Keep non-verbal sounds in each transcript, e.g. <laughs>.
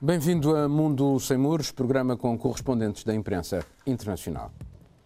Bem-vindo a Mundo Sem Muros, programa com correspondentes da imprensa internacional.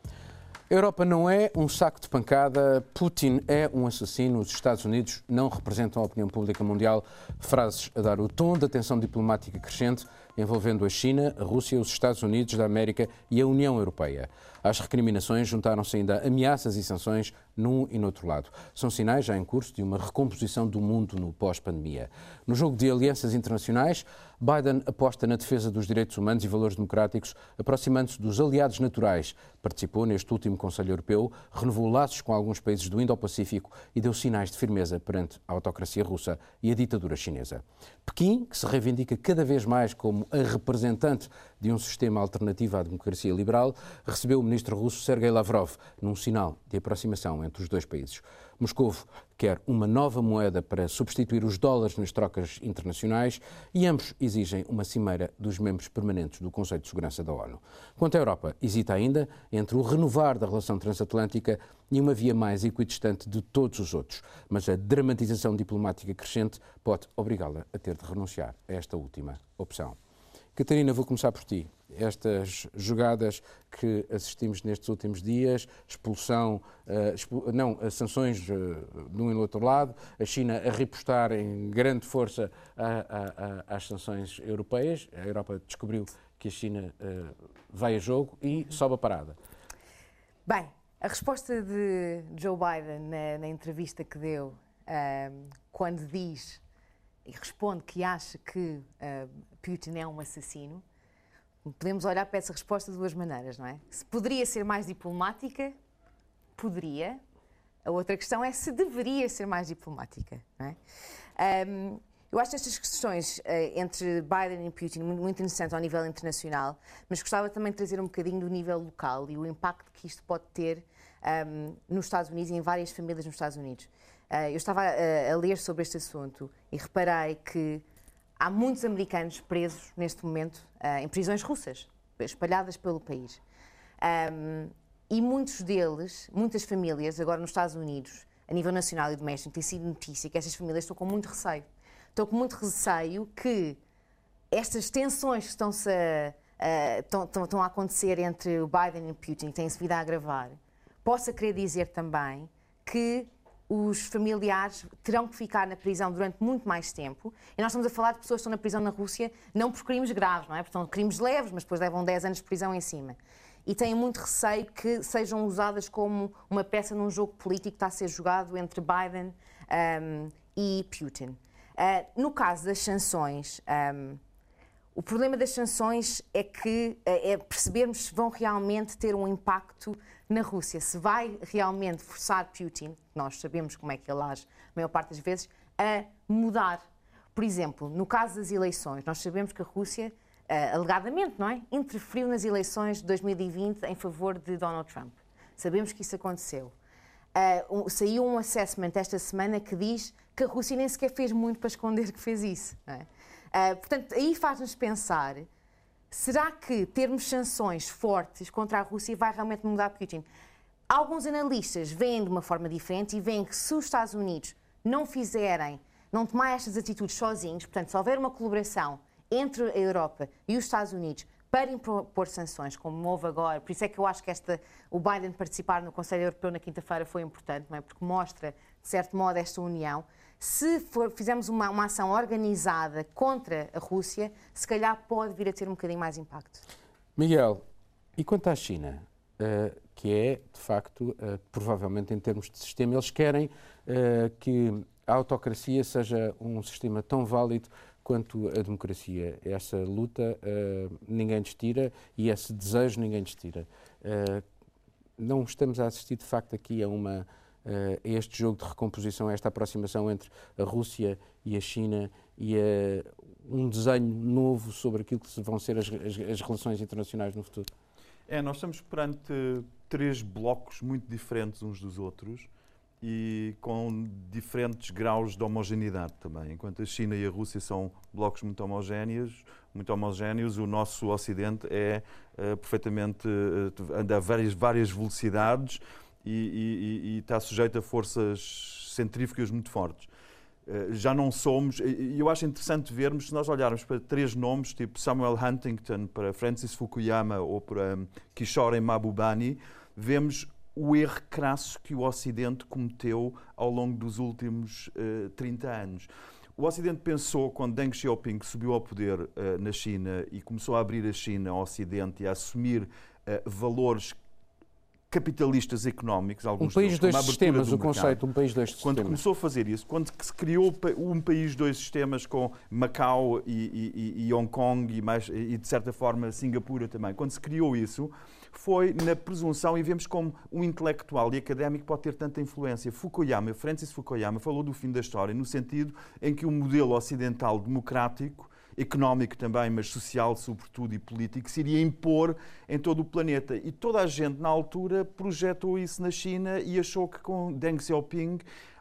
A Europa não é um saco de pancada, Putin é um assassino, os Estados Unidos não representam a opinião pública mundial. Frases a dar o tom da tensão diplomática crescente envolvendo a China, a Rússia, os Estados Unidos da América e a União Europeia. Às recriminações juntaram-se ainda ameaças e sanções num e no outro lado. São sinais já em curso de uma recomposição do mundo no pós-pandemia. No jogo de alianças internacionais, Biden aposta na defesa dos direitos humanos e valores democráticos, aproximando-se dos aliados naturais. Participou neste último Conselho Europeu, renovou laços com alguns países do Indo-Pacífico e deu sinais de firmeza perante a autocracia russa e a ditadura chinesa. Pequim, que se reivindica cada vez mais como a representante de um sistema alternativo à democracia liberal, recebeu o ministro russo Sergei Lavrov num sinal de aproximação entre os dois países. Moscou quer uma nova moeda para substituir os dólares nas trocas internacionais e ambos exigem uma cimeira dos membros permanentes do Conselho de Segurança da ONU. Quanto à Europa, hesita ainda entre o renovar da relação transatlântica e uma via mais equidistante de todos os outros, mas a dramatização diplomática crescente pode obrigá-la a ter de renunciar a esta última opção. Catarina, vou começar por ti. Estas jogadas que assistimos nestes últimos dias, expulsão, uh, não, sanções uh, de um e do outro lado, a China a repostar em grande força a, a, a, às sanções europeias, a Europa descobriu que a China uh, vai a jogo e sobe a parada. Bem, a resposta de Joe Biden na, na entrevista que deu, quando diz e responde que acha que uh, Putin é um assassino, podemos olhar para essa resposta de duas maneiras, não é? Se poderia ser mais diplomática, poderia. A outra questão é se deveria ser mais diplomática, não é? Um, eu acho estas questões uh, entre Biden e Putin muito, muito interessantes ao nível internacional, mas gostava também de trazer um bocadinho do nível local e o impacto que isto pode ter um, nos Estados Unidos e em várias famílias nos Estados Unidos. Uh, eu estava a, a ler sobre este assunto e reparei que há muitos americanos presos neste momento uh, em prisões russas, espalhadas pelo país. E muitos deles, muitas famílias, agora nos Estados Unidos, a nível nacional e doméstico, tem sido notícia que estas famílias estão com muito receio. Estão com muito receio que estas tensões que estão-se a, estão, estão a acontecer entre o Biden e o Putin, que têm-se vindo a agravar, possa querer dizer também que os familiares terão que ficar na prisão durante muito mais tempo. E nós estamos a falar de pessoas que estão na prisão na Rússia não por crimes graves, não é? Portanto, crimes leves, mas depois levam 10 anos de prisão em cima. E têm muito receio que sejam usadas como uma peça num jogo político que está a ser jogado entre Biden um, e Putin. Uh, no caso das sanções, um, o problema das sanções é que é percebermos se vão realmente ter um impacto na Rússia, se vai realmente forçar Putin, nós sabemos como é que ele age a maior parte das vezes, a mudar. Por exemplo, no caso das eleições, nós sabemos que a Rússia, uh, alegadamente, não é? interferiu nas eleições de 2020 em favor de Donald Trump. Sabemos que isso aconteceu. Uh, saiu um assessment esta semana que diz que a Rússia nem sequer fez muito para esconder que fez isso. É? Uh, portanto, aí faz-nos pensar Será que termos sanções fortes contra a Rússia vai realmente mudar Putin? Alguns analistas veem de uma forma diferente e veem que se os Estados Unidos não fizerem, não tomar estas atitudes sozinhos, portanto, se houver uma colaboração entre a Europa e os Estados Unidos para impor sanções, como houve agora, por isso é que eu acho que esta, o Biden participar no Conselho Europeu na quinta-feira foi importante, não é? porque mostra, de certo modo, esta união. Se for, fizermos uma, uma, ação organizada contra a Rússia, se calhar pode vir a ter um bocadinho mais impacto. Miguel, e quanto à China, uh, que é, de facto, uh, provavelmente em termos de sistema, eles querem uh, que a autocracia seja um sistema tão válido quanto a democracia. Essa luta ninguém destira e esse desejo ninguém destira. não estamos a assistir, de facto, aqui a uma uh, este jogo de recomposição, esta aproximação entre a Rússia e a China e a, um desenho novo sobre aquilo que vão ser as, as, as relações internacionais no futuro? É, nós estamos perante três blocos muito diferentes uns dos outros e com diferentes graus de homogeneidade também. Enquanto a China e a Rússia são blocos muito homogéneos, muito homogéneos o nosso Ocidente é uh, perfeitamente uh, anda a várias, várias velocidades e, e, e está sujeito a forças centrífugas muito fortes. Uh, já não somos, e eu acho interessante vermos, se nós olharmos para três nomes, tipo Samuel Huntington, para Francis Fukuyama ou para um, Kishore Mahbubani, vemos o erro crasso que o Ocidente cometeu ao longo dos últimos uh, 30 anos. O Ocidente pensou, quando Deng Xiaoping subiu ao poder uh, na China e começou a abrir a China ao Ocidente e a assumir uh, valores capitalistas económicos, alguns um país deles, dois sistemas, o conceito um país dois sistemas. Quando começou a fazer isso, quando se criou um país dois sistemas com Macau e, e, e Hong Kong e, mais, e de certa forma Singapura também, quando se criou isso, foi na presunção e vemos como um intelectual e académico pode ter tanta influência. Fukuyama, Francis Fukuyama, falou do fim da história no sentido em que o modelo ocidental democrático económico também, mas social sobretudo e político, se iria impor em todo o planeta. E toda a gente na altura projetou isso na China e achou que com Deng Xiaoping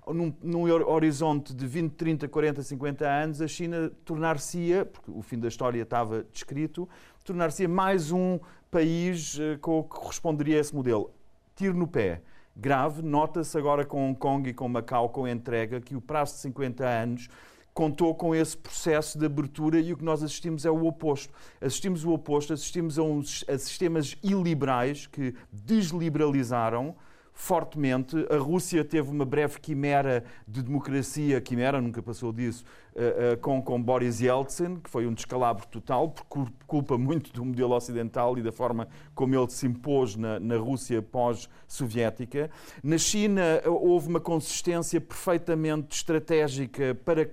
num, num, horizonte de 20, 30, 40, 50 anos, a China tornar-se-ia, porque o fim da história estava descrito, tornar-se-ia mais um país eh, que corresponderia a esse modelo. Tiro no pé. Grave, nota-se agora com Hong Kong e com Macau, com a entrega, que o prazo de 50 anos contou com esse processo de abertura e o que nós assistimos é o oposto. Assistimos o oposto, assistimos a, uns, a sistemas iliberais que desliberalizaram fortemente. A Rússia teve uma breve quimera de democracia, quimera, nunca passou disso, uh, uh, com, com Boris Yeltsin, que foi um descalabro total, por culpa muito do modelo ocidental e da forma como ele se impôs na, na Rússia pós-soviética. Na China houve uma consistência perfeitamente estratégica para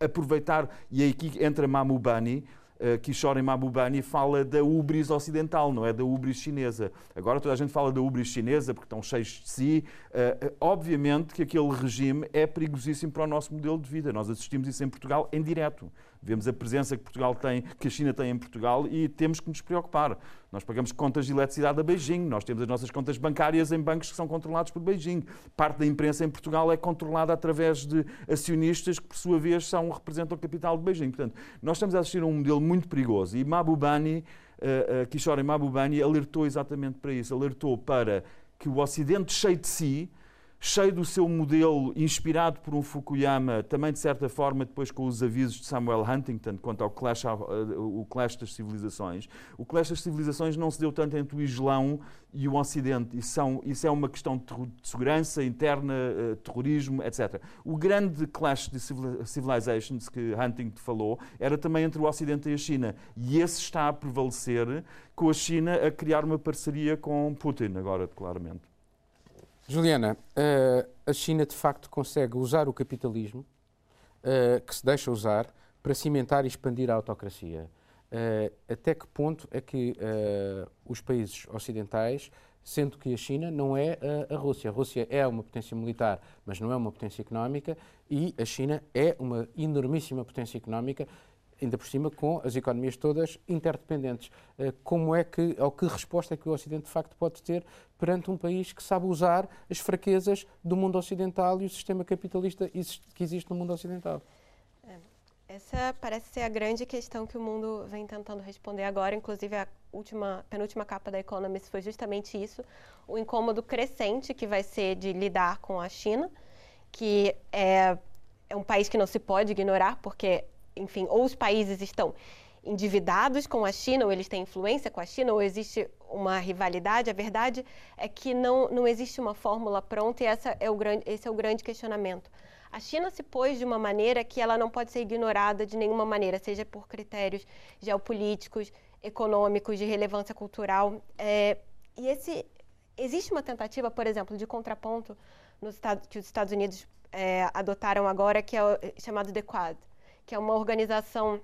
aproveitar, e aqui entra Mamubani, uh, Kishore Mahbubani fala da ubris ocidental, não é da ubris chinesa. Agora toda a gente fala da ubris chinesa porque estão cheios de si. Uh, obviamente que aquele regime é perigosíssimo para o nosso modelo de vida. Nós assistimos isso em Portugal em direto. Vemos a presença que Portugal tem, que a China tem em Portugal e temos que nos preocupar. Nós pagamos contas de eletricidade a Beijing, nós temos as nossas contas bancárias em bancos que são controlados por Beijing. Parte da imprensa em Portugal é controlada através de acionistas que, por sua vez, são, representam o capital de Beijing. Portanto, nós estamos a assistir a um modelo muito perigoso e Mabubani, uh, uh, Kishore Mabubani alertou exatamente para isso, alertou para que o Ocidente cheio de si cheio do seu modelo, inspirado por um Fukuyama, também de certa forma depois com os avisos de Samuel Huntington quanto ao clash, o clash das civilizações. O clash das civilizações não se deu tanto entre o Islão e o Ocidente. Isso, são, isso é uma questão de segurança interna, eh, terrorismo, etc. O grande clash de civilizations que Huntington falou era também entre o Ocidente e a China. E esse está a prevalecer com a China a criar uma parceria com Putin, agora, claramente. Juliana, uh, a China de facto consegue usar o capitalismo, uh, que se deixa usar, para cimentar e expandir a autocracia. Uh, até que ponto é que os países ocidentais, sendo que a China não é a Rússia, a Rússia é uma potência militar, mas não é uma potência económica, e a China é uma enormíssima potência económica, ainda por cima com as economias todas interdependentes. Eh, como é que, ou que resposta é que o Ocidente de facto pode ter perante um país que sabe usar as fraquezas do mundo ocidental e o sistema capitalista que existe no mundo ocidental? É, essa parece ser a grande questão que o mundo vem tentando responder agora. Inclusive, a última, penúltima capa da Economist foi justamente isso: o incômodo crescente que vai ser de lidar com a China, que é, é um país que não se pode ignorar, porque enfim, ou os países estão endividados com a China, ou eles têm influência com a China, ou existe uma rivalidade. A verdade é que não, não existe uma fórmula pronta e essa é o grande, esse é o grande questionamento. A China se pôs de uma maneira que ela não pode ser ignorada de nenhuma maneira, seja por critérios geopolíticos, econômicos, de relevância cultural. É, e esse, existe uma tentativa, por exemplo, de contraponto nos Estados, que os Estados Unidos é, adotaram agora, que é o, chamado The Quad que é uma organização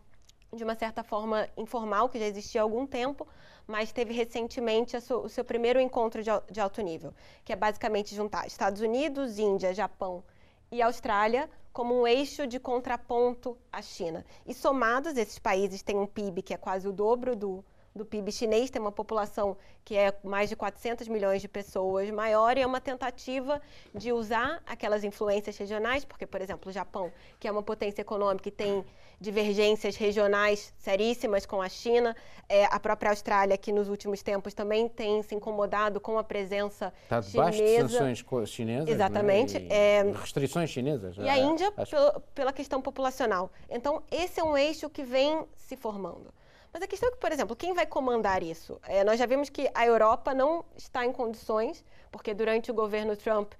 de uma certa forma informal, que já existia há algum tempo, mas teve recentemente o seu primeiro encontro de alto nível, que é basicamente juntar Estados Unidos, Índia, Japão e Austrália como um eixo de contraponto à China. E somados, esses países têm um PIB que é quase o dobro do, do PIB chinês, tem uma população que é mais de 400 milhões de pessoas maior e é uma tentativa de usar aquelas influências regionais, porque, por exemplo, o Japão, que é uma potência econômica e tem divergências regionais seríssimas com a China, é, a própria Austrália, que nos últimos tempos também tem se incomodado com a presença debaixo chinesa. de sanções chinesas. Exatamente, Né? é- restrições chinesas. E a Ah, Índia acho- pelo- pela questão populacional. Então, esse é um eixo que vem se formando. Mas a questão é que, por exemplo, quem vai comandar isso? É, nós já vimos que a Europa não está em condições, porque durante o governo Trump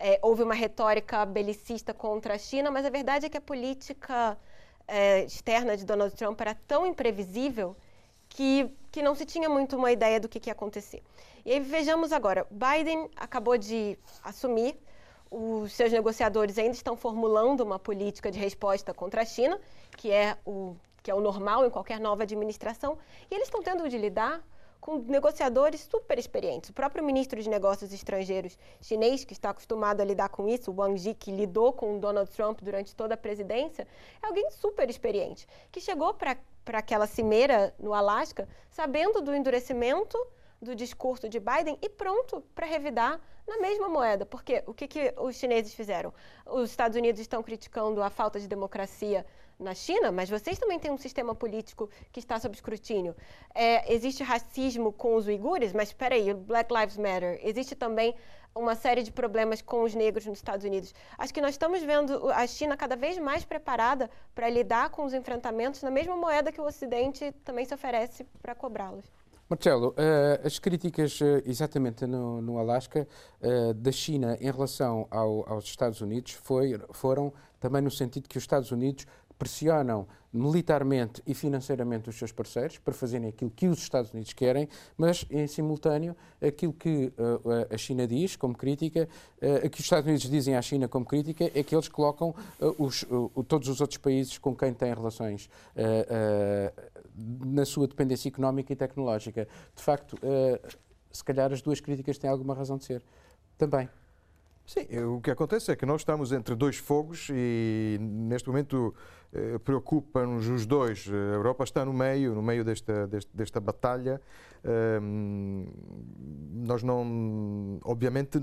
é, houve uma retórica belicista contra a China, mas a verdade é que a política é, externa de Donald Trump era tão imprevisível que, que não se tinha muito uma ideia do que, que ia acontecer. E aí vejamos agora, Biden acabou de assumir, os seus negociadores ainda estão formulando uma política de resposta contra a China, que é o, que é o normal em qualquer nova administração, e eles estão tendo de lidar com negociadores super experientes. O próprio ministro de Negócios Estrangeiros chinês, que está acostumado a lidar com isso, Wang Yi, que lidou com Donald Trump durante toda a presidência, é alguém super experiente, que chegou para aquela cimeira no Alasca sabendo do endurecimento do discurso de Biden e pronto para revidar na mesma moeda. Porque o que, que os chineses fizeram? Os Estados Unidos estão criticando a falta de democracia na China, mas vocês também têm um sistema político que está sob escrutínio. É, existe racismo com os uigures, mas espera aí, Black Lives Matter. Existe também uma série de problemas com os negros nos Estados Unidos. Acho que nós estamos vendo a China cada vez mais preparada para lidar com os enfrentamentos na mesma moeda que o Ocidente também se oferece para cobrá-los. Marcelo, eh, as críticas eh, exatamente no, no Alasca eh, da China em relação ao- aos Estados Unidos foi- foram também no sentido que os Estados Unidos pressionam militarmente e financeiramente os seus parceiros para fazerem aquilo que os Estados Unidos querem, mas em simultâneo aquilo que eh, a China diz como crítica, eh, que os Estados Unidos dizem à China como crítica é que eles colocam eh, os- o- todos os outros países com quem têm relações na sua dependência económica e tecnológica. De facto, se calhar as duas críticas têm alguma razão de ser. Também. Sim, eh, o que acontece é que nós estamos entre dois fogos e neste momento eh, preocupa-nos os dois. A Europa está no meio, no meio desta, desta, desta batalha. Ehm, nós não, obviamente,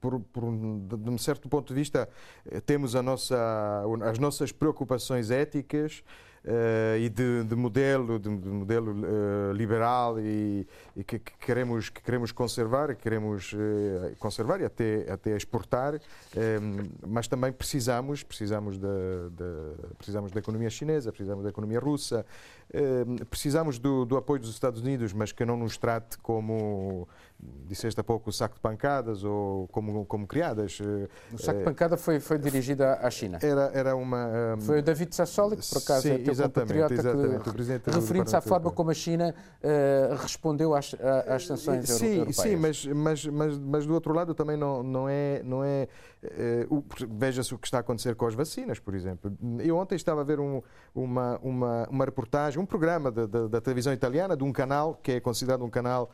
por, por um, de um certo ponto de vista, eh, temos nossa, as nossas preocupações éticas. Eh, e de, de modelo, de, de modelo eh, liberal e, e que, que queremos que queremos conservar, que queremos eh, conservar e até até exportar, mas também precisamos precisamos da, da- precisamos da economia chinesa, precisamos da economia russa, precisamos do, do apoio dos Estados Unidos, mas que não nos trate como disseste há pouco o saco de pancadas ou como como criadas. Eh, O saco de eh, pancada foi, foi dirigido à China. era era uma eh, Foi o David Sassoli, que por acaso Sim, é teu compatriota, exatamente, que, referindo-se à forma como a China eh, respondeu às, às sanções sim, europeias. Sim, mas, mas, mas, mas do outro lado também não, não é. Não é eh, o- Veja-se o que está a acontecer com as vacinas, por exemplo. Eu ontem estava a ver um- uma, uma, uma reportagem, um programa da, da, da televisão italiana, de um canal que é considerado um canal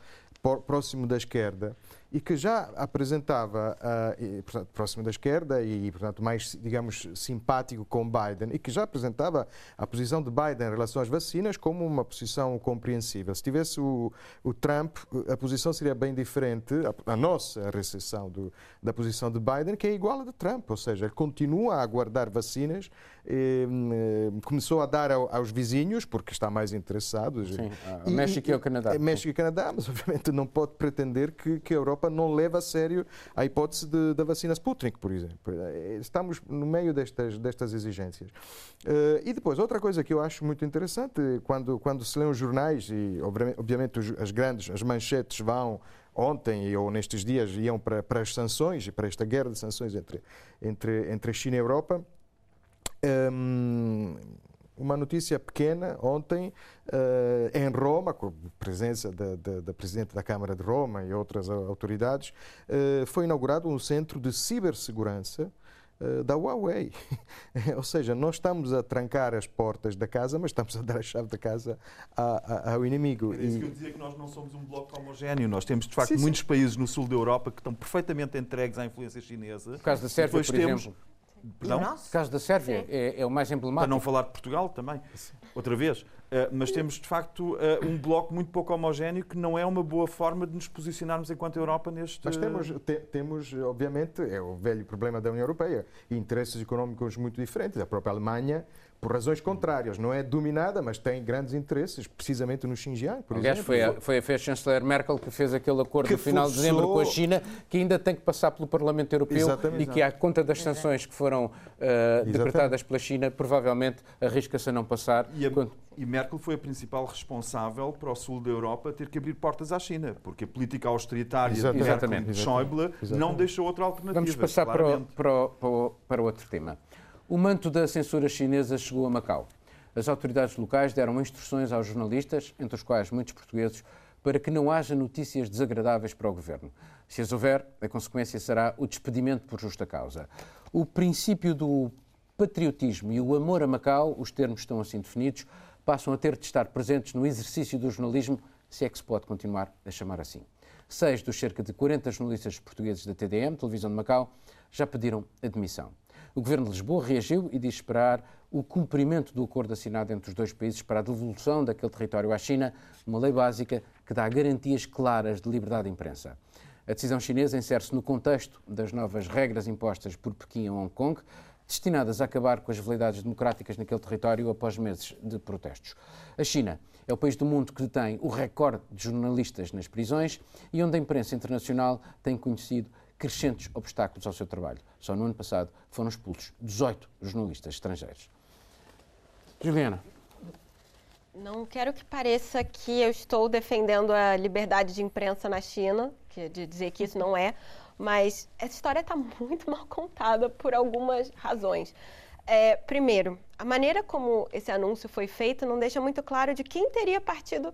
próximo da esquerda e que já apresentava, e, portanto, próximo da esquerda e, portanto, mais, digamos, simpático com Biden, e que já apresentava a posição de Biden em relação às vacinas como uma posição compreensível. Se tivesse o, o Trump, a posição seria bem diferente, a, a nossa recepção do, da posição de Biden, que é igual à de Trump, ou seja, ele continua a aguardar vacinas, começou a dar ao- aos vizinhos, porque está mais interessado. Sim, a E- México e o Canadá. México e Canadá, mas <laughs> obviamente não pode pretender que, que a Europa não leve a sério a hipótese de- da vacina Sputnik, por exemplo. Eh, Estamos no meio destas, destas exigências. Eh, e depois, outra coisa que eu acho muito interessante, quando, quando se lê os jornais, e obvi- obviamente as grandes, as manchetes vão ontem ou nestes dias iam para, para as sanções e para esta guerra de sanções entre, entre, entre a China e a Europa. Hum, uma notícia pequena ontem eh, em Roma, com a presença da, da, da Presidente da Câmara de Roma e outras au- autoridades, eh, foi inaugurado um centro de cibersegurança eh, da Huawei. <laughs> Ou seja, nós estamos a trancar as portas da casa, mas estamos a dar a chave da casa a- a- ao inimigo. Era isso E- que eu dizia que nós não somos um bloco homogéneo. Nós temos, de facto, Sim, sim. muitos países no sul da Europa que estão perfeitamente entregues à influência chinesa. No caso da Sérvia, por temos- exemplo. Perdão? No caso da Sérvia, é, é o mais Para emblemático. não falar de Portugal também, outra vez. Uh, mas temos, de facto, uh, um bloco muito pouco homogéneo que não é uma boa forma de nos posicionarmos enquanto Europa neste... Mas temos, te, temos, obviamente, é o velho problema da União Europeia, interesses económicos muito diferentes. A própria Alemanha por razões contrárias. Não é dominada, mas tem grandes interesses, precisamente no Xinjiang, por Aliás, exemplo. Foi a, foi, a, a chanceler Merkel que fez aquele acordo no final forçou... de dezembro com a China, que ainda tem que passar pelo Parlamento Europeu Exatamente. e que, à conta das sanções que foram uh, decretadas pela China, provavelmente arrisca-se a não passar. E, a, e Merkel foi a principal responsável para o sul da Europa ter que abrir portas à China, porque a política austeritária Exatamente. de Schäuble não deixou outra alternativa. Vamos passar para o, para, o, para outro tema. O manto da censura chinesa chegou a Macau. As autoridades locais deram instruções aos jornalistas, entre os quais muitos portugueses, para que não haja notícias desagradáveis para o governo. Se as houver, a consequência será o despedimento por justa causa. O princípio do patriotismo e o amor a Macau, os termos estão assim definidos, passam a ter de estar presentes no exercício do jornalismo, se é que se pode continuar a chamar assim. Seis dos cerca de 40 jornalistas portugueses da TDM, Televisão de Macau, já pediram admissão. O Governo de Lisboa reagiu e diz esperar o cumprimento do acordo assinado entre os dois países para a devolução daquele território à China, uma lei básica que dá garantias claras de liberdade de imprensa. A decisão chinesa insere-se no contexto das novas regras impostas por Pequim a Hong Kong, destinadas a acabar com as validades democráticas naquele território após meses de protestos. A China é o país do mundo que detém o recorde de jornalistas nas prisões e onde a imprensa internacional tem conhecido crescentes obstáculos ao seu trabalho. Só no ano passado foram expulsos 18 jornalistas estrangeiros. Juliana. Não quero que pareça que eu estou defendendo a liberdade de imprensa na China, que de dizer que isso não é, mas essa história está muito mal contada por algumas razões. É, primeiro, a maneira como esse anúncio foi feito não deixa muito claro de quem teria partido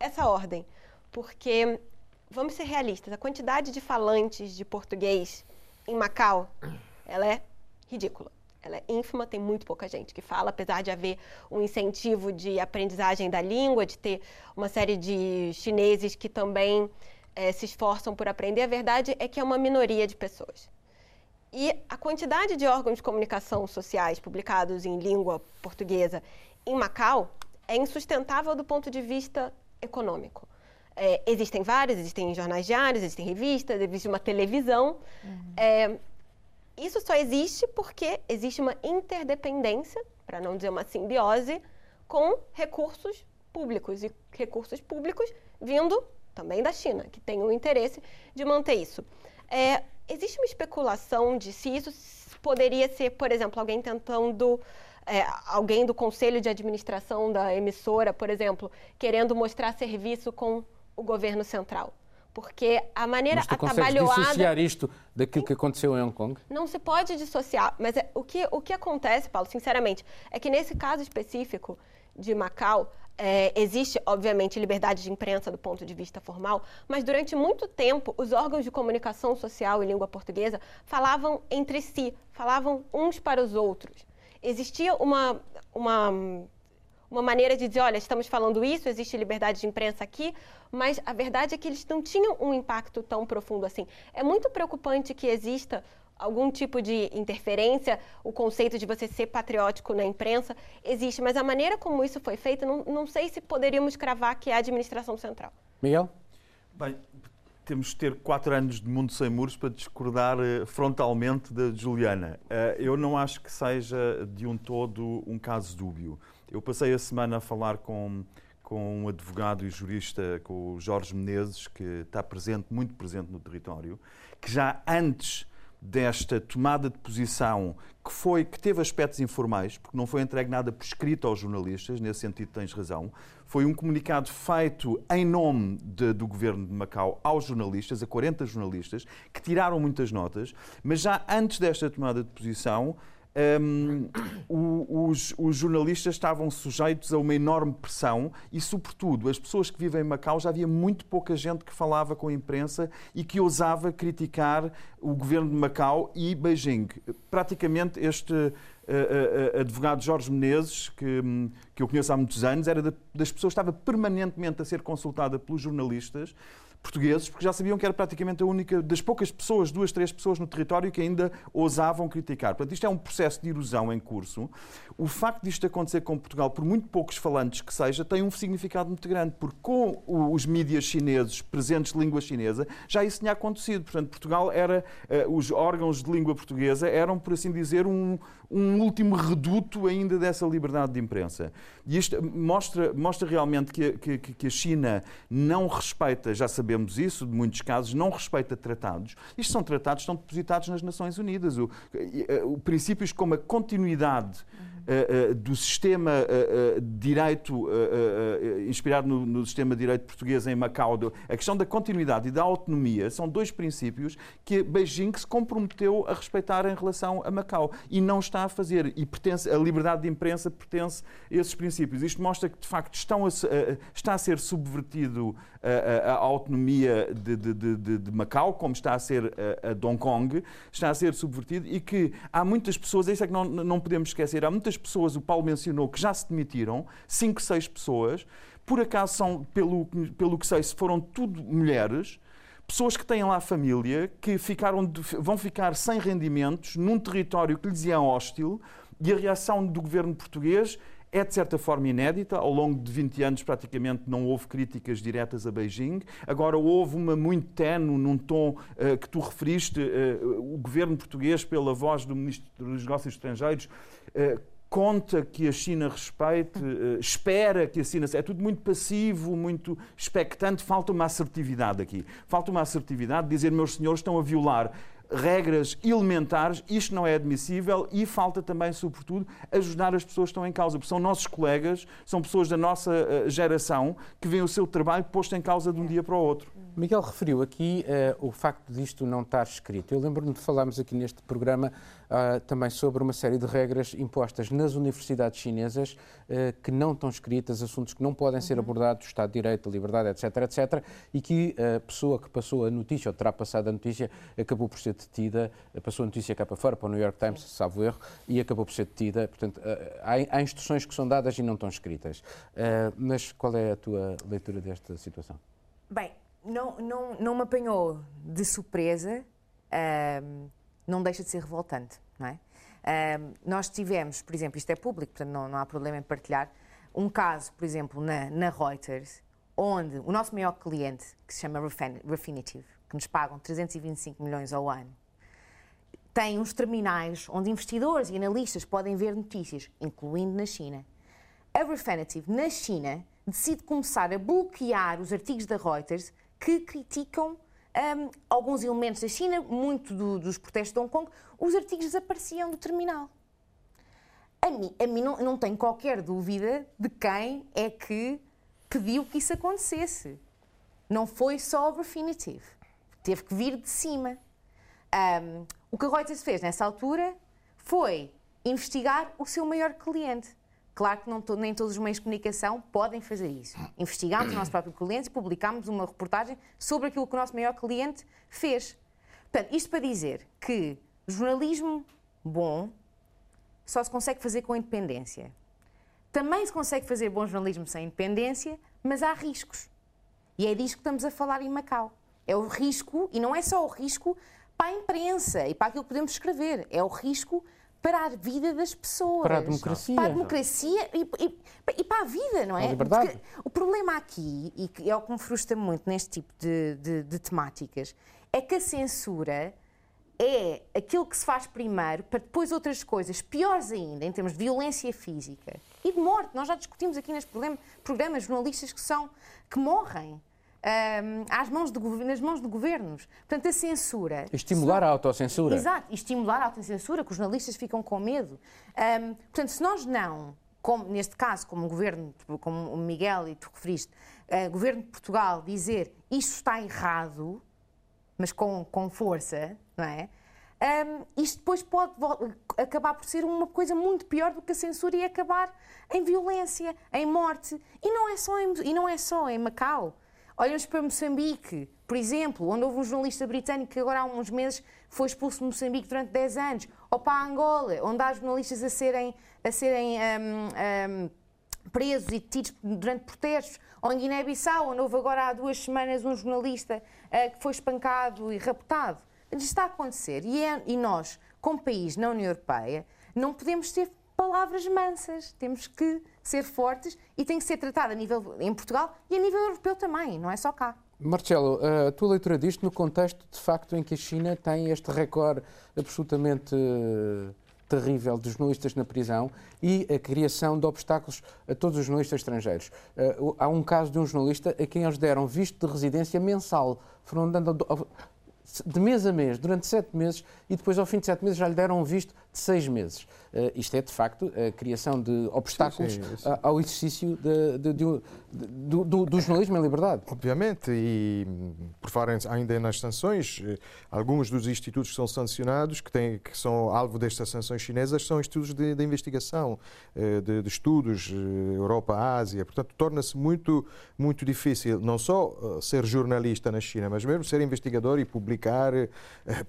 essa ordem, porque vamos ser realistas, a quantidade de falantes de português em Macau, ela é ridícula. Ela é ínfima, tem muito pouca gente que fala, apesar de haver um incentivo de aprendizagem da língua, de ter uma série de chineses que também é, se esforçam por aprender. A verdade é que é uma minoria de pessoas. E a quantidade de órgãos de comunicação sociais publicados em língua portuguesa em Macau é insustentável do ponto de vista econômico. É, existem vários, existem jornais diários, existem revistas, existe uma televisão. Uhum. É, isso só existe porque existe uma interdependência, para não dizer uma simbiose, com recursos públicos e recursos públicos vindo também da China, que tem o interesse de manter isso. É, existe uma especulação de se isso poderia ser, por exemplo, alguém tentando é, alguém do conselho de administração da emissora, por exemplo, querendo mostrar serviço com o governo central. Porque a maneira mas tu atabalhoada. dissociar isto daquilo que aconteceu em Hong Kong? Não se pode dissociar. Mas é, o, que, o que acontece, Paulo, sinceramente, é que nesse caso específico de Macau, é, existe, obviamente, liberdade de imprensa do ponto de vista formal, mas durante muito tempo os órgãos de comunicação social em língua portuguesa falavam entre si, falavam uns para os outros. Existia uma, uma uma maneira de dizer, olha, estamos falando isso, existe liberdade de imprensa aqui, mas a verdade é que eles não tinham um impacto tão profundo assim. É muito preocupante que exista algum tipo de interferência, o conceito de você ser patriótico na imprensa existe, mas a maneira como isso foi feito, não, não sei se poderíamos cravar que é a administração central. Miguel? Bem, temos de ter quatro anos de Mundo Sem Muros para discordar uh, frontalmente da Juliana. Uh, eu não acho que seja de um todo um caso dúbio. Eu passei a semana a falar com, com um advogado e jurista, com o Jorge Menezes, que está presente, muito presente no território, que já antes desta tomada de posição que foi que teve aspectos informais, porque não foi entregue nada por escrito aos jornalistas, nesse sentido tens razão. Foi um comunicado feito em nome de, do governo de Macau aos jornalistas, a 40 jornalistas, que tiraram muitas notas, mas já antes desta tomada de posição, um, os, os, jornalistas estavam sujeitos a uma enorme pressão e, sobretudo, as pessoas que vivem em Macau já havia muito pouca gente que falava com a imprensa e que ousava criticar o governo de Macau e Beijing. Praticamente este uh, uh, advogado Jorge Menezes, que, que eu conheço há muitos anos, era das pessoas que estava permanentemente a ser consultada pelos jornalistas portugueses, porque já sabiam que era praticamente a única das poucas pessoas, duas, três pessoas no território que ainda ousavam criticar. Portanto, isto é um processo de erosão em curso. O facto disto acontecer com Portugal, por muito poucos falantes que seja, tem um significado muito grande, porque com os mídias chineses presentes de língua chinesa, já isso tinha acontecido. Portanto, Portugal era, uh, os órgãos de língua portuguesa eram, por assim dizer, um, um último reduto ainda dessa liberdade de imprensa. E isto mostra, mostra realmente que, que, que a China não respeita, já sabemos isso, de muitos casos, não respeita tratados. Isto são tratados que estão depositados nas Nações Unidas. O, o, o princípios como a continuidade uh, uh, do sistema uh, de direito inspirado no, no, sistema de direito português em Macau, a questão da continuidade e da autonomia, são dois princípios que Beijing se comprometeu a respeitar em relação a Macau e não está a fazer. E pertence, a liberdade de imprensa pertence a esses princípios. Isto mostra que, de facto, estão a, está a ser subvertido a, a, a autonomia de, de, de, de, Macau, como está a ser a, de Hong Kong, está a ser subvertido e que há muitas pessoas, isso é que não, não podemos esquecer, há muitas pessoas, o Paulo mencionou, que já se demitiram, cinco, seis pessoas, por acaso são, pelo, pelo que sei, foram tudo mulheres, pessoas que têm lá família, que ficaram de, vão ficar sem rendimentos num território que lhes é hostil e a reação do governo português é de certa forma inédita. Ao longo de 20 anos, praticamente não houve críticas diretas a Beijing. Agora houve uma muito tenue, num tom uh, que tu referiste. Uh, o governo português, pela voz do Ministro dos Negócios Estrangeiros, uh, conta que a China respeite, espera que a China. É tudo muito passivo, muito expectante. Falta uma assertividade aqui. Falta uma assertividade de dizer, meus senhores, estão a violar regras elementares, isto não é admissível e falta também, sobretudo, ajudar as pessoas que estão em causa, porque são nossos colegas, são pessoas da nossa uh, geração que veem o seu trabalho posto em causa de um dia para o outro. Miguel referiu aqui uh, o facto disto não estar escrito. Eu lembro-me de falarmos aqui neste programa uh, também sobre uma série de regras impostas nas universidades chinesas uh, que não estão escritas, assuntos que não podem ser uhum. abordados, Estado de Direito, liberdade, etc, etc, e que a pessoa que passou a notícia, ou terá passado a notícia, acabou por ser detida, passou a notícia cá para fora, para o New York Times, Sim. salvo erro, e acabou por ser detida. Portanto, uh, há, há, instruções que são dadas e não estão escritas. mas qual é a tua leitura desta situação? Bem, não, não, não me apanhou de surpresa não deixa de ser revoltante, não é? Uh, nós tivemos, por exemplo, isto é público, portanto não, não há problema em partilhar, um caso, por exemplo, na, na Reuters, onde o nosso maior cliente, que se chama Refinitiv, que nos pagam 325 milhões ao ano, tem uns terminais onde investidores e analistas podem ver notícias, incluindo na China. A Refinitiv, na China, decide começar a bloquear os artigos da Reuters que criticam um, alguns elementos da China, muito do, dos protestos de Hong Kong, os artigos desapareciam do terminal. A mim, a mim não, não tenho qualquer dúvida de quem é que pediu que isso acontecesse. Não foi só o Refinitiv. Teve que vir de cima. Um, o que a Reuters fez nessa altura foi investigar o seu maior cliente. Claro que não, nem todos os meios de comunicação podem fazer isso. Investigámos o nosso próprio cliente e publicámos uma reportagem sobre aquilo que o nosso maior cliente fez. Portanto, isto para dizer que jornalismo bom só se consegue fazer com independência. Também se consegue fazer bom jornalismo sem independência, mas há riscos. E é disso que estamos a falar em Macau. É o risco, e não é só o risco para a imprensa e para aquilo que podemos escrever, é o risco para a vida das pessoas. Para a democracia. Para a democracia e, e, e para a vida, não é? A liberdade. Porque o problema aqui, e é o que me frustra muito neste tipo de, de, de temáticas, é que a censura é aquilo que se faz primeiro para depois outras coisas, piores ainda, em termos de violência física e de morte. Nós já discutimos aqui neste programa, programas jornalistas que são que morrem um, às mãos de, nas mãos de governos. Portanto, a censura. Estimular a autocensura. Exato, estimular a autocensura, que os jornalistas ficam com medo. Um, portanto, se nós não, como, neste caso, como o governo, como o Miguel e tu referiste, uh, governo de Portugal dizer isto está errado, mas com, com força, não é? Um, isto depois pode acabar por ser uma coisa muito pior do que a censura e acabar em violência, em morte. E não é só em, e não é só em Macau. Olhamos para Moçambique, por exemplo, onde houve um jornalista britânico que agora há uns meses foi expulso de Moçambique durante 10 anos. Ou para Angola, onde há jornalistas a serem, a serem um, um, presos e detidos durante protestos, ou em Guiné-Bissau, onde houve agora há duas semanas um jornalista uh, que foi espancado e raptado. Isto está a acontecer. E, é, e nós, como país na União Europeia, não podemos ter palavras mansas. Temos que ser fortes e tem que ser tratado a nível em Portugal e a nível europeu também, não é só cá. Marcelo, a tua leitura disto no contexto de facto em que a China tem este recorde absolutamente uh, terrível de jornalistas na prisão e a criação de obstáculos a todos os jornalistas estrangeiros. Uh, há um caso de um jornalista a quem eles deram visto de residência mensal. Foram dando de mês a mês, durante sete meses, e depois, ao fim de sete meses, já lhe deram um visto de seis meses. Uh, isto é, de facto, a criação de obstáculos sim, sim, sim. ao exercício de, de, de, do, do, do, jornalismo em liberdade. Obviamente, e por falar ainda nas sanções, eh, alguns dos institutos que são sancionados, que, têm, que são alvo destas sanções chinesas, são institutos de, de investigação, eh, de, de, estudos, Europa, Ásia. Portanto, torna-se muito, muito difícil não só ser jornalista na China, mas mesmo ser investigador e publicar,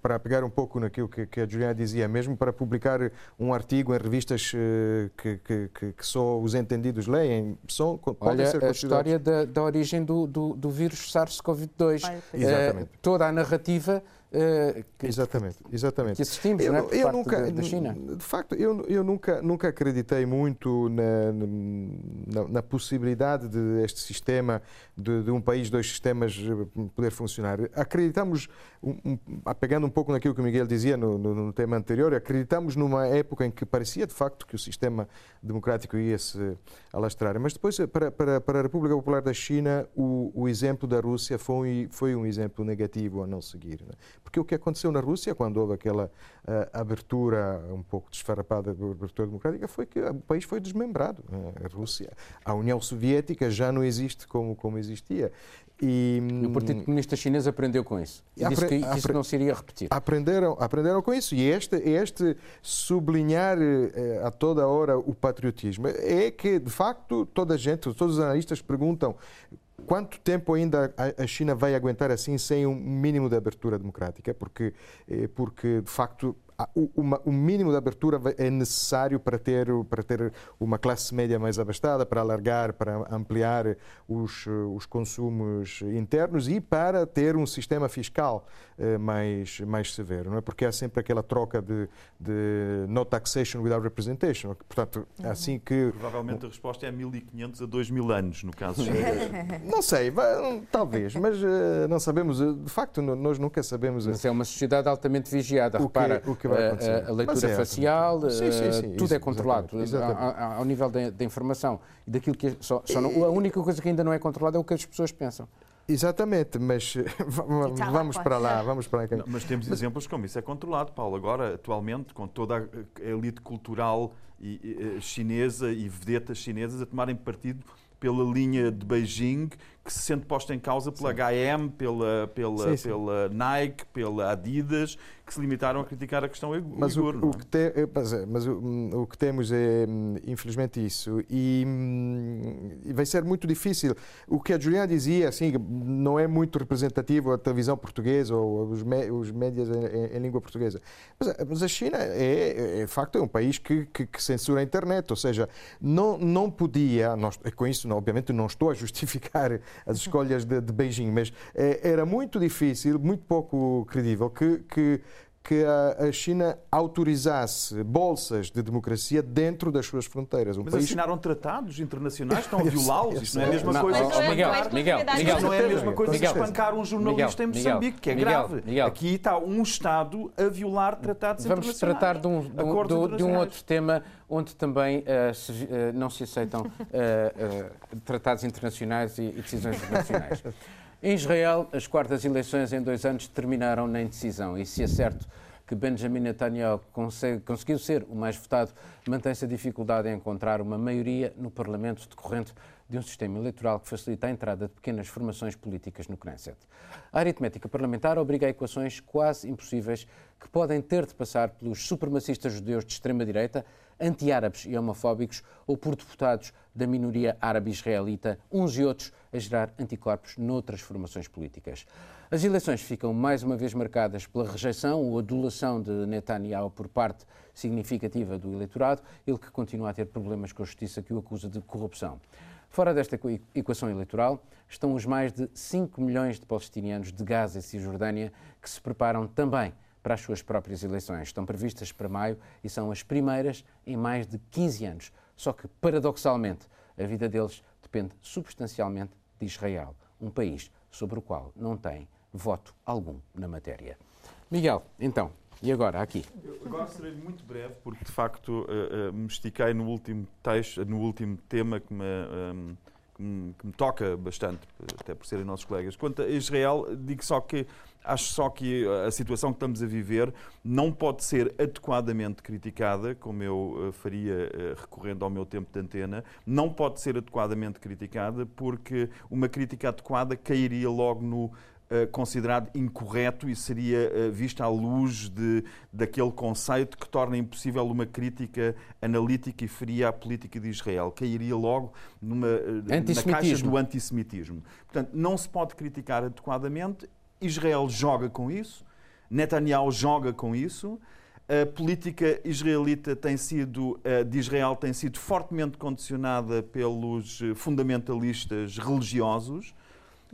para pegar um pouco naquilo que, que a Juliana dizia, mesmo para publicar um artigo em revistas eh, que, que, que, que só os entendidos leem. São, Olha, ser a história da, da origem do, do, do vírus SARS-CoV-2. Exatamente. Uh, toda a narrativa Uh, que, exatamente, exatamente. Que assistimos, eu, não é, eu nunca, da, China. De facto, eu, eu nunca, nunca acreditei muito na, na, na possibilidade de este sistema, de, de, um país, dois sistemas, eh, poder funcionar. Acreditamos, um, um, pegando um pouco naquilo que o Miguel dizia no, no, no, tema anterior, acreditamos numa época em que parecia de facto que o sistema democrático ia se alastrar. Mas depois, para, para, para a República Popular da China, o, o exemplo da Rússia foi, foi um exemplo negativo a não seguir. Né? Porque o que aconteceu na Rússia, quando houve aquela uh, abertura um pouco desfarrapada, abertura democrática, foi que o país foi desmembrado. Né? A Rússia, a União Soviética já não existe como, como existia. E, e, o Partido Comunista Chinês aprendeu com isso. E disse que, que, isso não se iria repetir. Aprenderam, aprenderam com isso. E este, este sublinhar eh, a toda hora o patriotismo é que, de facto, toda a gente, todos os analistas perguntam Quanto tempo ainda a China vai aguentar assim sem um mínimo de abertura democrática? Porque, eh, porque de facto, o mínimo de abertura é necessário para ter, para ter uma classe média mais abastada, para alargar, para ampliar os, os consumos internos e para ter um sistema fiscal eh, mais, mais severo, não é? Porque há sempre aquela troca de, de no taxation without representation. Portanto, uhum. assim que... Provavelmente a resposta é 1500 a 2000 anos, no caso. <laughs> não sei, talvez, mas uh, não sabemos. De facto, nós nunca sabemos. Mas é uma sociedade altamente vigiada. O que, Repara, o que vai acontecer. A, a leitura é, facial, sim, sim, sim, tudo isso, é controlado exatamente, exatamente. Ao, nível da informação e daquilo que é, só, só não, a única coisa que ainda não é controlada é o que as pessoas pensam. Exatamente, mas <laughs> vamos para lá, vamos para lá. Não, mas temos mas... exemplos como isso é controlado, Paulo. Agora, atualmente, com toda a elite cultural e, e, chinesa e vedetas chinesas a tomarem partido pela linha de Beijing que se sente posta em causa pela sim. HM, pela, pela, sim, sim. pela Nike, pela Adidas, que se limitaram a criticar a questão mas uigur. O, o que te, é, mas o, o, que temos é, infelizmente, isso. E, e, vai ser muito difícil. O que a Juliana dizia, assim, não é muito representativo a televisão portuguesa ou os, me, os médias em, em, língua portuguesa. Mas, mas a China, é, é, de facto, é um país que, que, que, censura a internet. Ou seja, não, não podia, nós, com isso, obviamente, não estou a <laughs> justificar as escolhas de, de Beijing, mas é, era muito difícil, muito pouco credível que, que que a China autorizasse bolsas de democracia dentro das suas fronteiras. Um Mas país... assinaram tratados internacionais, estão a violá-los. Isso não é a mesma coisa que espancar... Miguel, Miguel, Miguel, não é a mesma coisa que espancar um jornalista em Moçambique, que é grave. Aqui está um Estado a violar tratados Vamos internacionais. Vamos tratar de um, de, de um outro tema onde também uh, se, uh, não se aceitam uh, tratados internacionais e, e decisões internacionais. Em Israel, as quartas eleições em dois anos terminaram na indecisão e se é certo que Benjamin Netanyahu consegue, conseguiu ser o mais votado, mantém-se a dificuldade em encontrar uma maioria no Parlamento decorrente de um sistema eleitoral que facilita a entrada de pequenas formações políticas no Knesset. A aritmética parlamentar obriga a equações quase impossíveis que podem ter de passar pelos supremacistas judeus de extrema-direita, anti-árabes e homofóbicos ou por deputados da minoria árabe-israelita, uns e outros a gerar anticorpos noutras formações políticas. As eleições ficam mais uma vez marcadas pela rejeição ou adulação de Netanyahu por parte significativa do eleitorado, ele que continua a ter problemas com a justiça que o acusa de corrupção. Fora desta equação eleitoral estão os mais de 5 milhões de palestinianos de Gaza e Cisjordânia que se preparam também para as suas próprias eleições. Estão previstas para maio e são as primeiras em mais de 15 anos. Só que, paradoxalmente, a vida deles depende substancialmente de Israel, um país sobre o qual não têm voto algum na matéria. Miguel, então, e agora, aqui? Eu agora serei muito breve, porque de facto uh, uh, me estiquei no último texto, no último tema que me, um, ehm, que me, toca bastante, até por serem nossos colegas. Quanto a Israel, digo só que acho só que a situação que estamos a viver não pode ser adequadamente criticada, como eu uh, faria recorrendo ao meu tempo de antena, não pode ser adequadamente criticada, porque uma crítica adequada cairia logo no eh, considerado incorreto e seria uh, visto à luz de, daquele conceito que torna impossível uma crítica analítica e fria à política de Israel. Cairia logo numa, na caixa do antissemitismo. Portanto, não se pode criticar adequadamente. Israel joga com isso, Netanyahu joga com isso. A política israelita tem sido, de Israel tem sido fortemente condicionada pelos fundamentalistas religiosos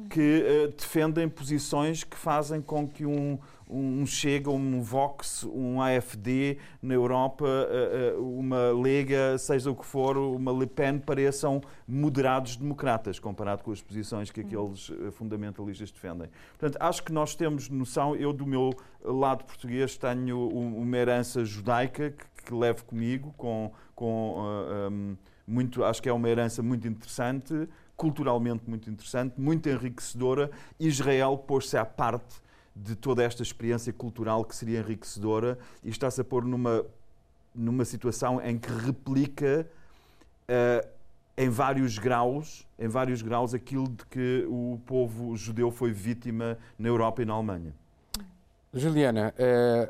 que uh, defendem posições que fazem com que um, um Chega, um Vox, um AFD na Europa, uh, uh, uma Lega, seja o que for, uma Le Pen, pareçam moderados democratas, comparado com as posições que aqueles fundamentalistas defendem. Portanto, acho que nós temos noção, eu do meu lado português tenho uma herança judaica que, que levo comigo, com, com um, muito, acho que é uma herança muito interessante, culturalmente muito interessante, muito enriquecedora. Israel pôs-se à parte de toda esta experiência cultural que seria enriquecedora e está-se a pôr numa, numa situação em que replica uh, em vários graus, em vários graus aquilo de que o povo judeu foi vítima na Europa e na Alemanha. Juliana, eh,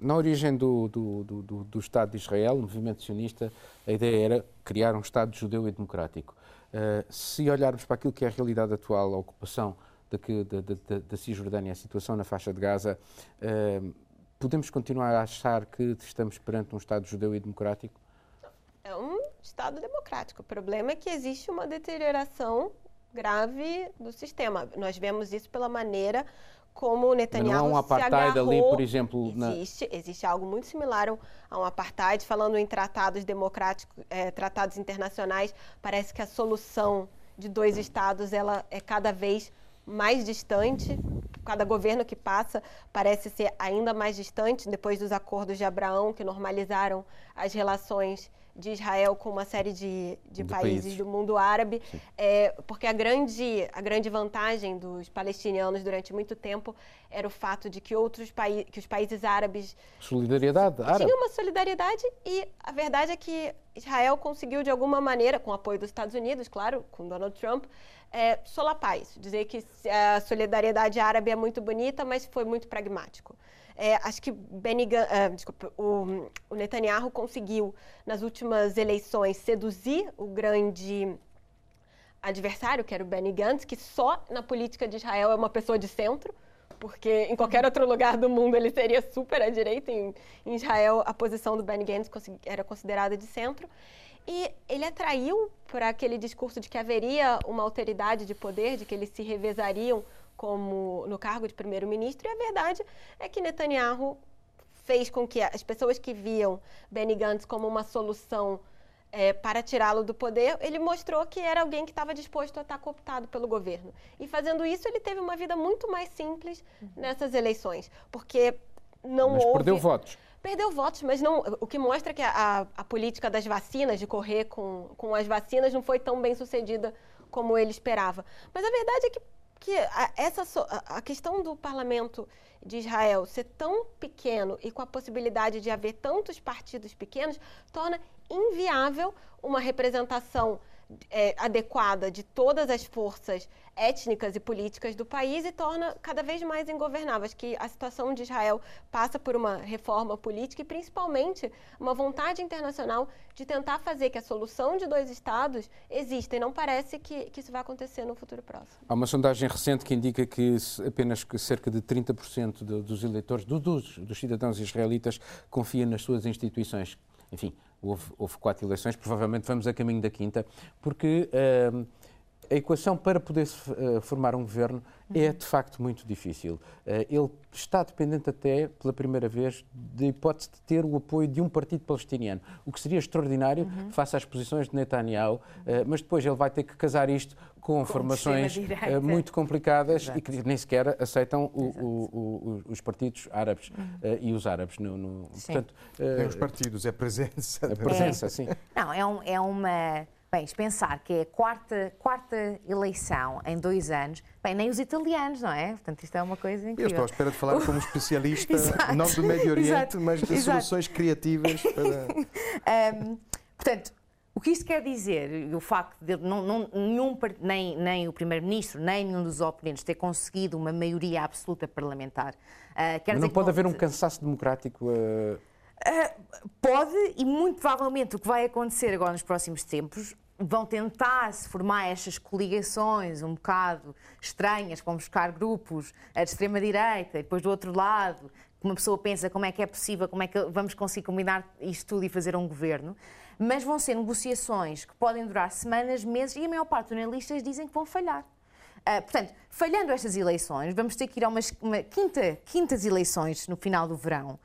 na origem do, do, do, do, Estado de Israel, o movimento sionista, a ideia era criar um Estado judeu e democrático. Uh, se olharmos para aquilo que é a realidade atual, a ocupação da, da Cisjordânia, a situação na faixa de Gaza, uh, podemos continuar a achar que estamos perante um Estado judeu e democrático? É um Estado democrático. O problema é que existe uma deterioração grave do sistema. Nós vemos isso pela maneira como o Netanyahu não há um apartheid ali, por exemplo? Existe, na... existe algo muito similar a um apartheid. Falando em tratados democráticos, é, tratados internacionais, parece que a solução de dois estados ela é cada vez mais distante. Cada governo que passa parece ser ainda mais distante depois dos acordos de Abraão que normalizaram as relações de Israel com uma série de, de países, países, do mundo árabe, é, porque a grande, a grande vantagem dos palestinianos durante muito tempo era o fato de que outros países, que os países árabes solidariedade árabe. tinham uma solidariedade e a verdade é que Israel conseguiu de alguma maneira, com o apoio dos Estados Unidos, claro, com Donald Trump, é, solapar isso, dizer que a solidariedade árabe é muito bonita, mas foi muito pragmático. É, acho que Benny, uh, desculpa, o, o, Netanyahu conseguiu, nas últimas eleições, seduzir o grande adversário, que era o Benny Gantz, que só na política de Israel é uma pessoa de centro, porque em qualquer outro lugar do mundo ele seria super à direita. Em, em Israel, a posição do Benny Gantz era considerada de centro. E ele atraiu para aquele discurso de que haveria uma alteridade de poder, de que eles se revezariam como no cargo de primeiro-ministro, e a verdade é que Netanyahu fez com que as pessoas que viam Benny Gantz como uma solução é, para tirá-lo do poder, ele mostrou que era alguém que estava disposto a estar cooptado pelo governo. E fazendo isso, ele teve uma vida muito mais simples uhum. nessas eleições, porque não mas houve... perdeu votos. Perdeu votos, mas não, o que mostra que a, a política das vacinas, de correr com, com as vacinas, não foi tão bem sucedida como ele esperava. Mas a verdade é que que a, essa, a questão do parlamento de Israel ser tão pequeno e com a possibilidade de haver tantos partidos pequenos torna inviável uma representação é, adequada de todas as forças étnicas e políticas do país e torna cada vez mais ingovernável. Acho que a situação de Israel passa por uma reforma política e, principalmente, uma vontade internacional de tentar fazer que a solução de dois Estados exista. E não parece que, que isso vai acontecer no futuro próximo. Há uma sondagem recente que indica que apenas cerca de 30% dos eleitores, dos, dos cidadãos israelitas, confia nas suas instituições. Enfim, houve, houve, quatro eleições, provavelmente vamos a caminho da quinta, porque uh, a equação para poder uh, formar um governo é de facto muito difícil. Uh, ele está dependente até, pela primeira vez, da hipótese de ter o apoio de um partido palestiniano, o que seria extraordinário uhum. face às posições de Netanyahu, mas depois ele vai ter que casar isto com, com formações muito complicadas Exato. e que nem sequer aceitam o, o, o, os partidos árabes uhum. e os árabes. No, no portanto, é os partidos, é a presença. A presença, é. sim. Não, é, um, é uma Bem, pensar que é a quarta, quarta eleição em dois anos, bem, nem os italianos, não é? Portanto, isto é uma coisa incrível. Eu estou à espera de falar como especialista, <laughs> não do Médio Oriente, Exato. mas de Exato. soluções criativas <laughs> para. um, portanto, o que isto quer dizer, o facto de não, não, nenhum, nem, nem o Primeiro-Ministro, nem nenhum dos oponentes ter conseguido uma maioria absoluta parlamentar. Uh, quer Mas não pode haver um cansaço democrático. Uh... Uh, pode, e muito provavelmente o que vai acontecer agora nos próximos tempos vão tentar se formar estas coligações um bocado estranhas, vão buscar grupos de extrema-direita e depois do outro lado, uma pessoa pensa como é que é possível, como é que vamos conseguir combinar isto tudo e fazer um governo, mas vão ser negociações que podem durar semanas, meses e a maior parte dos analistas dizem que vão falhar. Uh, portanto, falhando estas eleições, vamos ter que ir a umas uma quinta, quintas eleições no final do verão,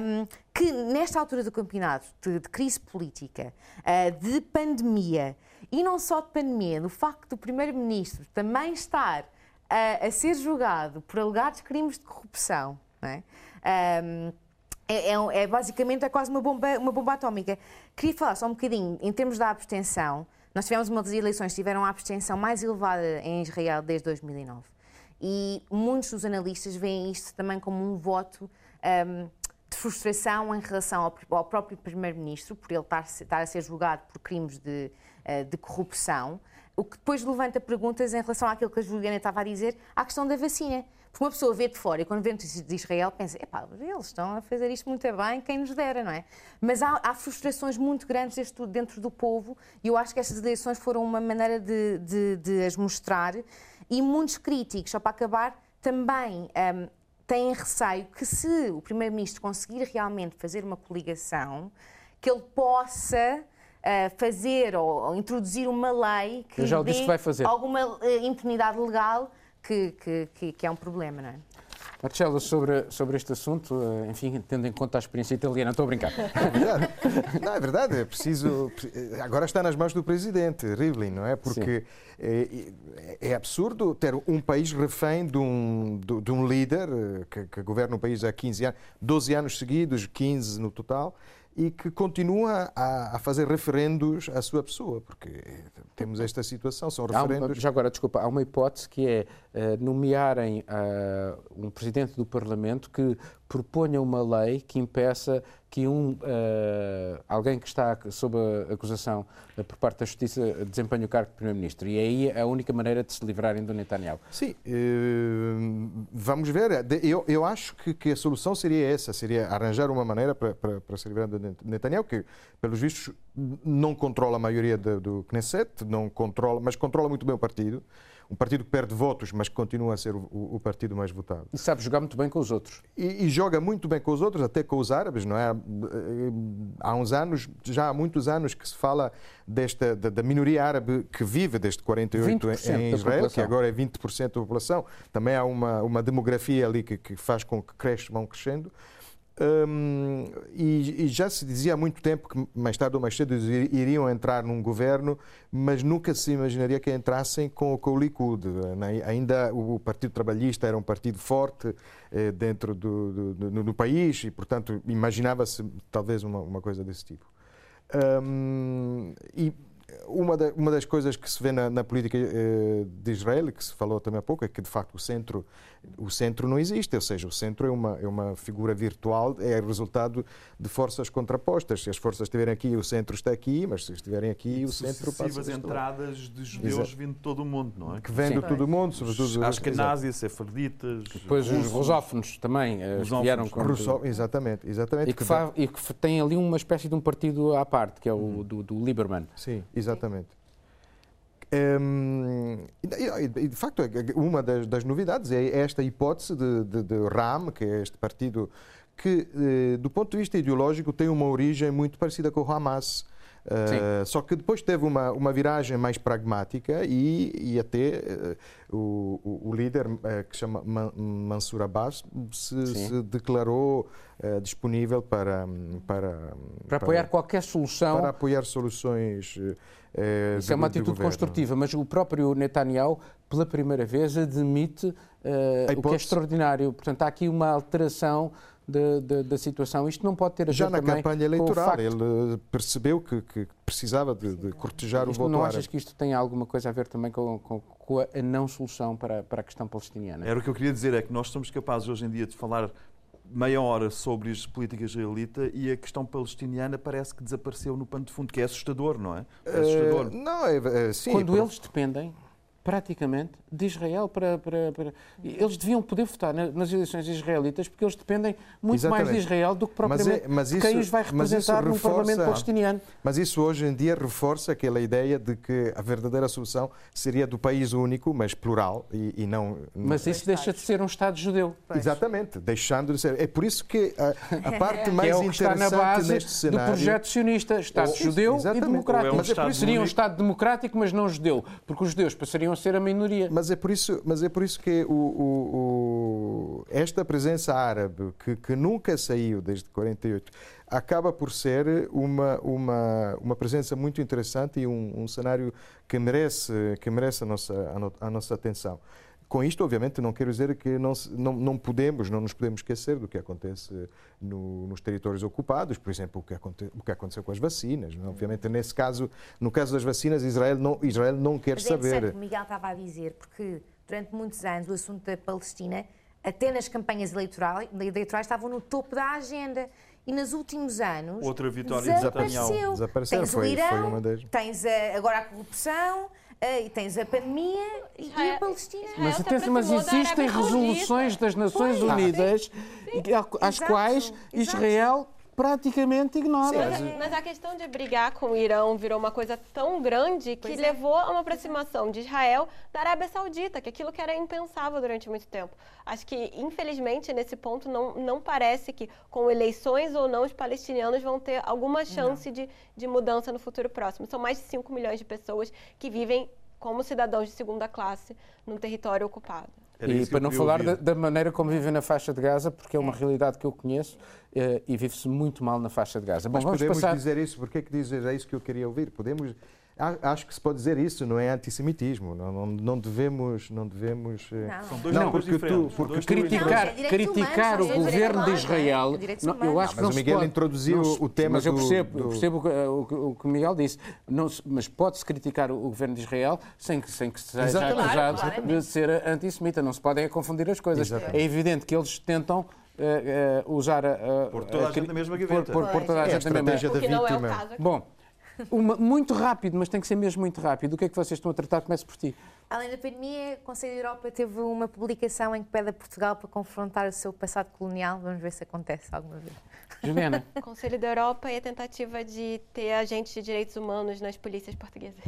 um, que nesta altura do campeonato, de, de crise política, uh, de pandemia, e não só de pandemia, do facto do Primeiro-Ministro também estar uh, a ser julgado por alegados crimes de corrupção, é? Um, é, é, é, basicamente é quase uma bomba, uma bomba atómica. Queria falar só um bocadinho em termos da abstenção. Nós tivemos uma das eleições que tiveram a abstenção mais elevada em Israel desde 2009. E muitos dos analistas veem isto também como um voto um, de frustração em relação ao, ao próprio Primeiro-Ministro, por ele estar, estar, a ser julgado por crimes de, uh, de corrupção, o que depois levanta perguntas em relação àquilo que a Juliana estava a dizer, à questão da vacina. Porque uma pessoa vê de fora e quando vê notícias de Israel pensa, epá, eles estão a fazer isto muito bem, quem nos dera, não é? Mas há, há frustrações muito grandes deste, dentro do povo e eu acho que estas eleições foram uma maneira de, de, de as mostrar e muitos críticos, só para acabar, também um, têm receio que se o Primeiro-Ministro conseguir realmente fazer uma coligação, que ele possa uh, fazer ou, ou, introduzir uma lei que, que alguma uh, impunidade legal que, que, que é um problema, não é? Marcelo, sobre, sobre este assunto, eh, enfim, tendo em conta a experiência italiana, estou a brincar. É verdade, não, é, verdade é preciso. Agora está nas mãos do presidente Rivlin, não é? Porque é, é, absurdo ter um país refém de um, de, de um líder eh, que, que governa o país há 15 anos, 12 anos seguidos, 15 no total e que continua a, a, fazer referendos à sua pessoa, porque temos esta situação, são referendos... Uma, já agora, desculpa, há uma hipótese que é uh, nomearem uh, um presidente do Parlamento que proponha uma lei que impeça que um, uh, alguém que está sob a acusação uh, por parte da Justiça desempenhe o cargo de Primeiro-Ministro. E aí é a única maneira de se livrarem do Netanyahu. Sim, uh, vamos ver. Eu, eu acho que, que, a solução seria essa, seria arranjar uma maneira para, para, para se livrar do Netanyahu, que, pelos vistos, não controla a maioria do, do Knesset, não controla, mas controla muito bem o partido um partido que perde votos, mas continua a ser o, o, partido mais votado. E sabe jogar muito bem com os outros. E, e, joga muito bem com os outros, até com os árabes, não é? Há uns anos, já há muitos anos que se fala desta da, da minoria árabe que vive desde 48 em Israel, que agora é 20% da população. Também há uma, uma demografia ali que, que faz com que cresce, vão crescendo. Hum, e, e, já se dizia há muito tempo que mais tarde ou mais cedo iriam entrar num governo, mas nunca se imaginaria que entrassem com, com o Likud. Né? Ainda o Partido Trabalhista era um partido forte eh, dentro do, do, do, do, país e, portanto, imaginava-se talvez uma, uma, coisa desse tipo. Hum, e uma, da, uma das coisas que se vê na, na política eh, de Israel, que se falou também há pouco, é que de facto o centro, o centro não existe, ou seja, o centro é uma, é uma figura virtual, é resultado de forças contrapostas. Se as forças estiverem aqui, o centro está aqui, mas se estiverem aqui, o centro passa a entradas de judeus Exato. vindo de todo o mundo, não é? Que Sim. de todo o mundo, sobretudo. Acho que a Exato. Násia, sefarditas. Depois os rusófonos também, eh, que vieram com... Russo- exatamente, exatamente. E que, fa- e que tem ali uma espécie de um partido à parte, que é Uhum. o do, do Lieberman. Sim, exatamente. Hum, e, de facto, uma das, das novidades é esta hipótese de, de, de RAM, que é este partido que, eh, do ponto de vista ideológico, tem uma origem muito parecida com o Hamas. Uh, só que depois teve uma, uma viragem mais pragmática e, e até eh, o, o- líder, eh, que chama Man- Mansour Abbas, se, se declarou disponível para, para, Para apoiar qualquer solução para apoiar soluções. Isso é uma de atitude construtiva, mas o próprio Netanyahu, pela primeira vez, admite o que é extraordinário. Portanto, há aqui uma alteração de- de- da situação. Isto não pode ter a Já ver na também campanha o eleitoral, facto- ele percebeu que, que precisava de, de cortejar o Isto, voto não árabe. achas que isto tem alguma coisa a ver também com, com- com a não solução para, para a questão palestiniana? Era o que eu queria dizer, é que nós somos capazes hoje em dia de falar meia hora sobre a política israelita e a questão palestiniana parece que desapareceu no pano de fundo, que é assustador, não é? É assustador. Eh, não, é, é, sim. Quando eles dependem, praticamente, de Israel para, para, para- Eles deviam poder votar na- nas eleições israelitas porque eles dependem muito mais de Exatamente. Israel do que Mas é- propriamente mas de quem isso- os vai mas representar no reforça- Parlamento palestiniano. Mas isso hoje em dia reforça aquela ideia de que a verdadeira solução seria do país único, mas plural, e, e não. Mas isso deixa de ser um Estado judeu. Exatamente, deixando de ser. É por isso que a, a <laughs> parte Que mais é o que está na interessante base neste do cenário. projeto sionista, Estado Ou- judeu Exatamente. e democrático. É um Mas é por isso seria um. Estado democrático, mas não judeu, porque os judeus passariam ser a minoria. Mas é por isso, mas é por isso que o, o- o- esta presença árabe, que, que nunca saiu desde 48, acaba por ser uma, uma, uma presença muito interessante e um, um cenário que merece, que merece a, nossa, a, no- a nossa atenção. Com isto, obviamente, não quero dizer que não, não, não podemos, não nos podemos esquecer do que acontece no- nos territórios ocupados, por exemplo, o que, aconte, o que aconteceu com as vacinas. não é? Obviamente, nesse caso, no caso das vacinas, Israel não, Israel não quer Mas é o saber. que o Miguel estava a dizer, porque durante muitos anos o assunto da Palestina, até nas campanhas eleitorais, eleitorais estavam no topo da agenda. E nos últimos anos. Outra vitória de desapareceu. Desapareceu, Tens foi- o Irão, das- tens a- agora a corrupção, e tens a pandemia e- e Israel- a Palestina. Israel Mas, atenção, mas existem resoluções das Nações Pois. Unidas às Exato, quais exato. Praticamente ignora. Mas, mas a questão de brigar com o Irão virou uma coisa tão grande que Pois é. levou a uma aproximação de Israel da Arábia Saudita, que aquilo que era impensável durante muito tempo. Acho que, infelizmente, nesse ponto, não, não parece que, com eleições ou não, os palestinianos vão ter alguma chance de, de mudança no futuro próximo. São mais de 5 milhões de pessoas que vivem como cidadãos de segunda classe num território ocupado. Era E para não falar da, da maneira como vivem na faixa de Gaza, porque é uma realidade que eu conheço eh, e vive-se muito mal na faixa de Gaza. Mas podemos passar. dizer isso, porque é que dizer é isso que eu queria ouvir? Podemos, acho que se pode dizer isso, não é antissemitismo, não, não, não devemos, não devemos... eh, Não. São dois Não, porque tu- diferentes. porque dois Criticar, é criticar humanos, o governo de humanos, Israel, não é? Eu acho que Mas não o se Miguel pode- introduziu o tema Mas eu do- percebo, eu do- percebo o que- o, que- o que o Miguel disse, se- mas pode-se criticar o, o governo de Israel sem que, sem que seja Exatamente. acusado Claro, de ser antissemita. Não se podem confundir as coisas. Exatamente. É evidente que eles tentam eh, eh, usar a, a- Pôr toda a a gente na mesma gaveta. pôr- pôr toda a É a gente na mesma estratégia O da é o vítima. caso aqui. Bom, uma- muito rápido, mas tem que ser mesmo muito rápido. O que é que vocês estão a tratar? Comece por ti. Além da pandemia, o Conselho da Europa teve uma publicação em que pede a Portugal para confrontar o seu passado colonial. Vamos ver se acontece alguma vez. Juliana. O <laughs> Conselho da Europa e a tentativa de ter agentes de direitos humanos nas polícias portuguesas.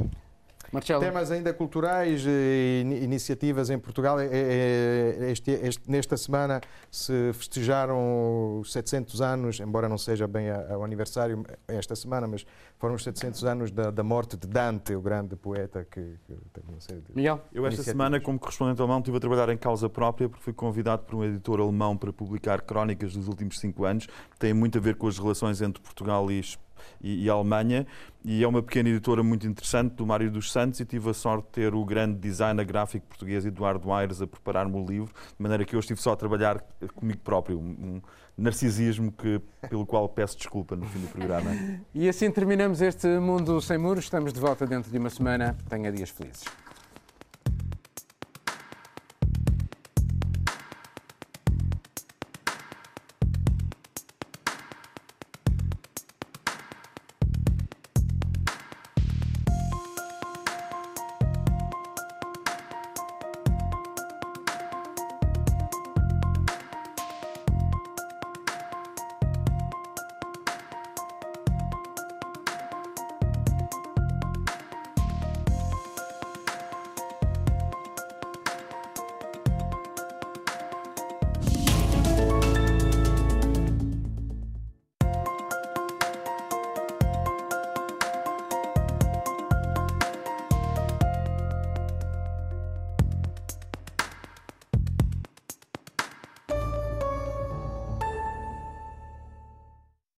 Marcelo. Temas ainda culturais, ini- iniciativas em Portugal. Eh, eh, este- este- nesta semana se festejaram os 700 anos, embora não seja bem o aniversário esta semana, mas foram os 700 anos da, da morte de Dante, o grande poeta que, que teve uma série de Miguel. Eu esta semana, como correspondente alemão, estive a trabalhar em causa própria porque fui convidado por um editor alemão para publicar crónicas dos últimos cinco anos. Tem muito a ver com as relações entre Portugal e, Es- e, e Alemanha. E é uma pequena editora muito interessante do Mário dos Santos e tive a sorte de ter o grande designer gráfico português Eduardo Aires a preparar-me o livro, de maneira que eu estive só a trabalhar comigo próprio, um narcisismo que, pelo qual peço desculpa no fim do programa. <laughs> E assim terminamos este Mundo Sem Muros. Estamos de volta dentro de uma semana. Tenha dias felizes.